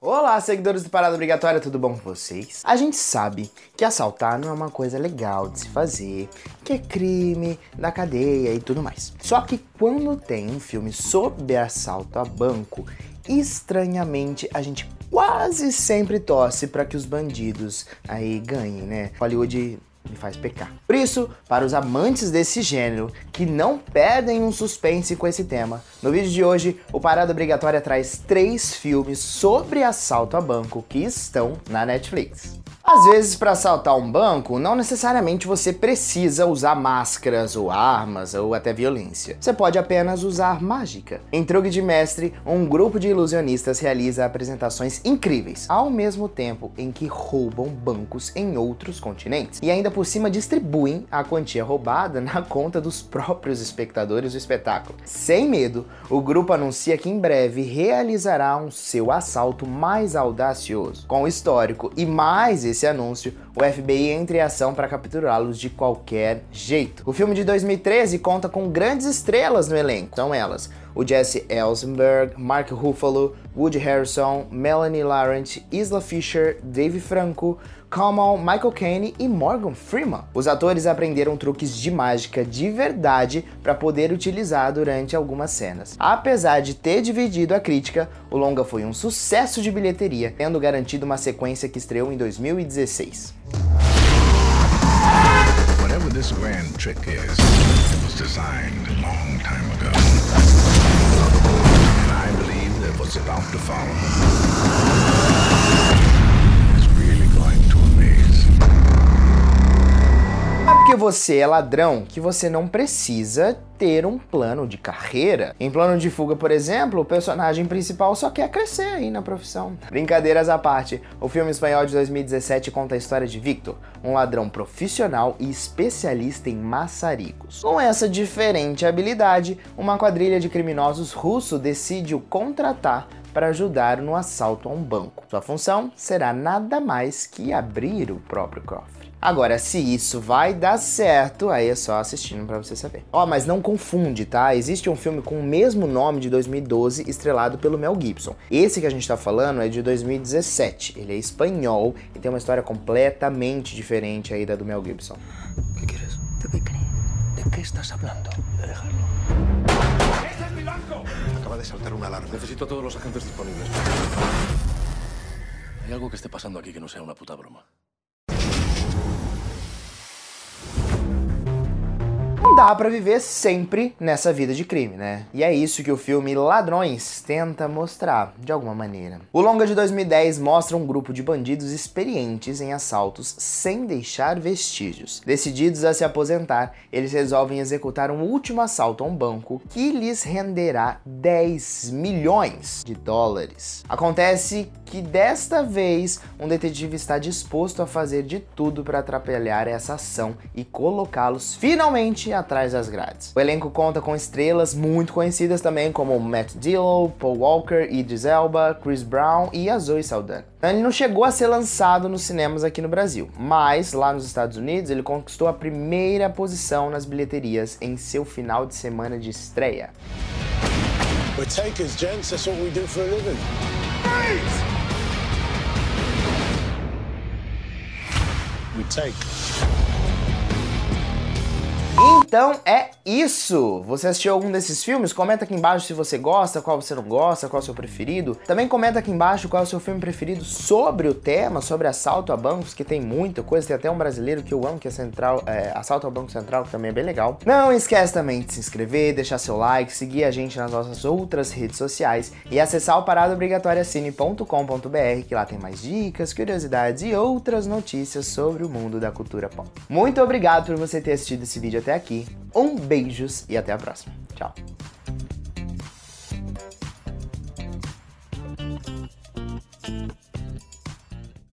Olá, seguidores do Parada Obrigatória, tudo bom com vocês? A gente sabe que assaltar não é uma coisa legal de se fazer, que é crime, da cadeia e tudo mais. Só que quando tem um filme sobre assalto a banco, estranhamente a gente quase sempre torce para que os bandidos aí ganhem, né? Hollywood me faz pecar. Por isso, para os amantes desse gênero que não pedem um suspense com esse tema, no vídeo de hoje o Parada Obrigatória traz três filmes sobre assalto a banco que estão na Netflix. Às vezes, para assaltar um banco, não necessariamente você precisa usar máscaras ou armas ou até violência. Você pode apenas usar mágica. Em Truque de Mestre, um grupo de ilusionistas realiza apresentações incríveis, ao mesmo tempo em que roubam bancos em outros continentes. E ainda por cima distribuem a quantia roubada na conta dos próprios espectadores do espetáculo. Sem medo, o grupo anuncia que em breve realizará um seu assalto mais audacioso. Com o histórico e mais esse anúncio, o FBI entra em ação para capturá-los de qualquer jeito. O filme de 2013 conta com grandes estrelas no elenco. São elas o Jesse Eisenberg, Mark Ruffalo, Woody Harrison, Melanie Laurent, Isla Fisher, Dave Franco, Kamal, Michael Caine e Morgan Freeman. Os atores aprenderam truques de mágica de verdade para poder utilizar durante algumas cenas. Apesar de ter dividido a crítica, o longa foi um sucesso de bilheteria, tendo garantido uma sequência que estreou em 2016. Whatever this grand trick is, it was designed a long time ago. And I believe that what's about to follow porque você é ladrão que você não precisa ter um plano de carreira. Em plano de fuga, por exemplo, o personagem principal só quer crescer aí na profissão. Brincadeiras à parte, o filme espanhol de 2017 conta a história de Victor, um ladrão profissional e especialista em maçaricos. Com essa diferente habilidade, uma quadrilha de criminosos russo decide o contratar para ajudar no assalto a um banco. Sua função será nada mais que abrir o próprio cofre. Agora, se isso vai dar certo, aí é só assistindo para você saber. Ó, oh, mas não confunde, tá? Existe um filme com o mesmo nome de 2012, estrelado pelo Mel Gibson. Esse que a gente tá falando é de 2017. Ele é espanhol e tem uma história completamente diferente aí da do Mel Gibson. O que queres? ¿Tú qué crees? ¿De qué estás hablando? De dejarlo. De saltar una alarma. Necesito a todos los agentes disponibles. Hay algo que esté pasando aquí que no sea una puta broma. Dá para viver sempre nessa vida de crime, né? E é isso que o filme Ladrões tenta mostrar, de alguma maneira. O longa de 2010 mostra um grupo de bandidos experientes em assaltos sem deixar vestígios. Decididos a se aposentar, eles resolvem executar um último assalto a um banco que lhes renderá 10 milhões de dólares. Acontece que desta vez um detetive está disposto a fazer de tudo para atrapalhar essa ação e colocá-los finalmente a atrás das grades. O elenco conta com estrelas muito conhecidas também como Matt Dillon, Paul Walker, Idris Elba, Chris Brown e a Zoe Saldana. Ele não chegou a ser lançado nos cinemas aqui no Brasil, mas lá nos Estados Unidos ele conquistou a primeira posição nas bilheterias em seu final de semana de estreia. We're takers, gents. That's what we do for a living. We take. Então é isso! Você assistiu algum desses filmes? Comenta aqui embaixo se você gosta, qual você não gosta, qual é o seu preferido. Também comenta aqui embaixo qual é o seu filme preferido sobre o tema, sobre assalto a bancos, que tem muita coisa. Tem até um brasileiro que eu amo, que é Central, é, Assalto ao Banco Central, que também é bem legal. Não esquece também de se inscrever, deixar seu like, seguir a gente nas nossas outras redes sociais e acessar o paradaobrigatoriacine.com.br, que lá tem mais dicas, curiosidades e outras notícias sobre o mundo da cultura pop. Muito obrigado por você ter assistido esse vídeo até Um beijos e até a próxima. Tchau.